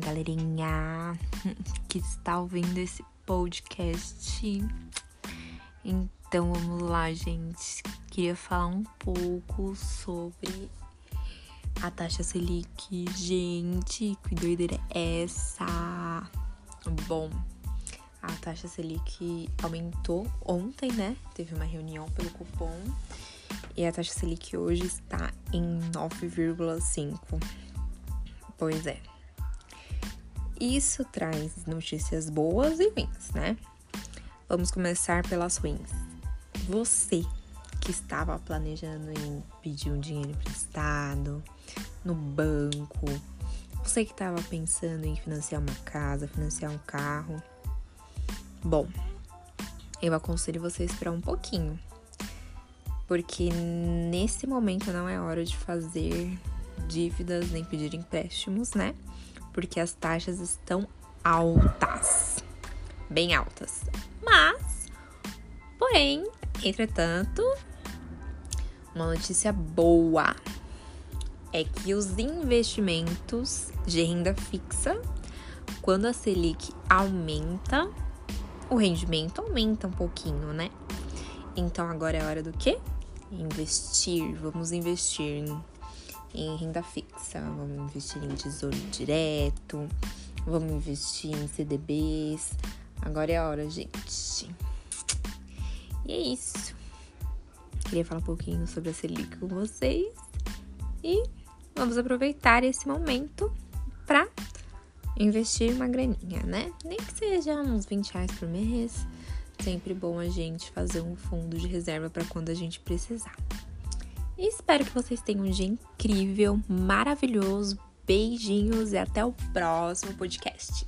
galerinha que está ouvindo esse podcast. Então vamos lá, gente. Queria falar um pouco sobre a taxa Selic. Gente, que doideira é essa? Bom, a taxa Selic aumentou ontem, né? Teve uma reunião pelo cupom e a taxa Selic hoje está em 9,5. Pois é. Isso traz notícias boas e ruins, né? Vamos começar pelas ruins. Você que estava planejando em pedir um dinheiro emprestado no banco, você que estava pensando em financiar uma casa, financiar um carro. Bom, eu aconselho você a esperar um pouquinho, porque nesse momento não é hora de fazer dívidas nem pedir empréstimos, né? Porque as taxas estão altas, bem altas. Mas, porém, entretanto, uma notícia boa é que os investimentos de renda fixa, quando a Selic aumenta, o rendimento aumenta um pouquinho, né? Então agora é hora do quê? Investir. Vamos investir em, em renda fixa, vamos investir em tesouro direto, vamos investir em CDBs. Agora é a hora, gente. E é isso. Queria falar um pouquinho sobre a Selic com vocês. E vamos aproveitar esse momento para investir uma graninha, né? Nem que seja uns 20 reais por mês. Sempre bom a gente fazer um fundo de reserva para quando a gente precisar. Espero que vocês tenham um dia incrível, maravilhoso. Beijinhos e até o próximo podcast.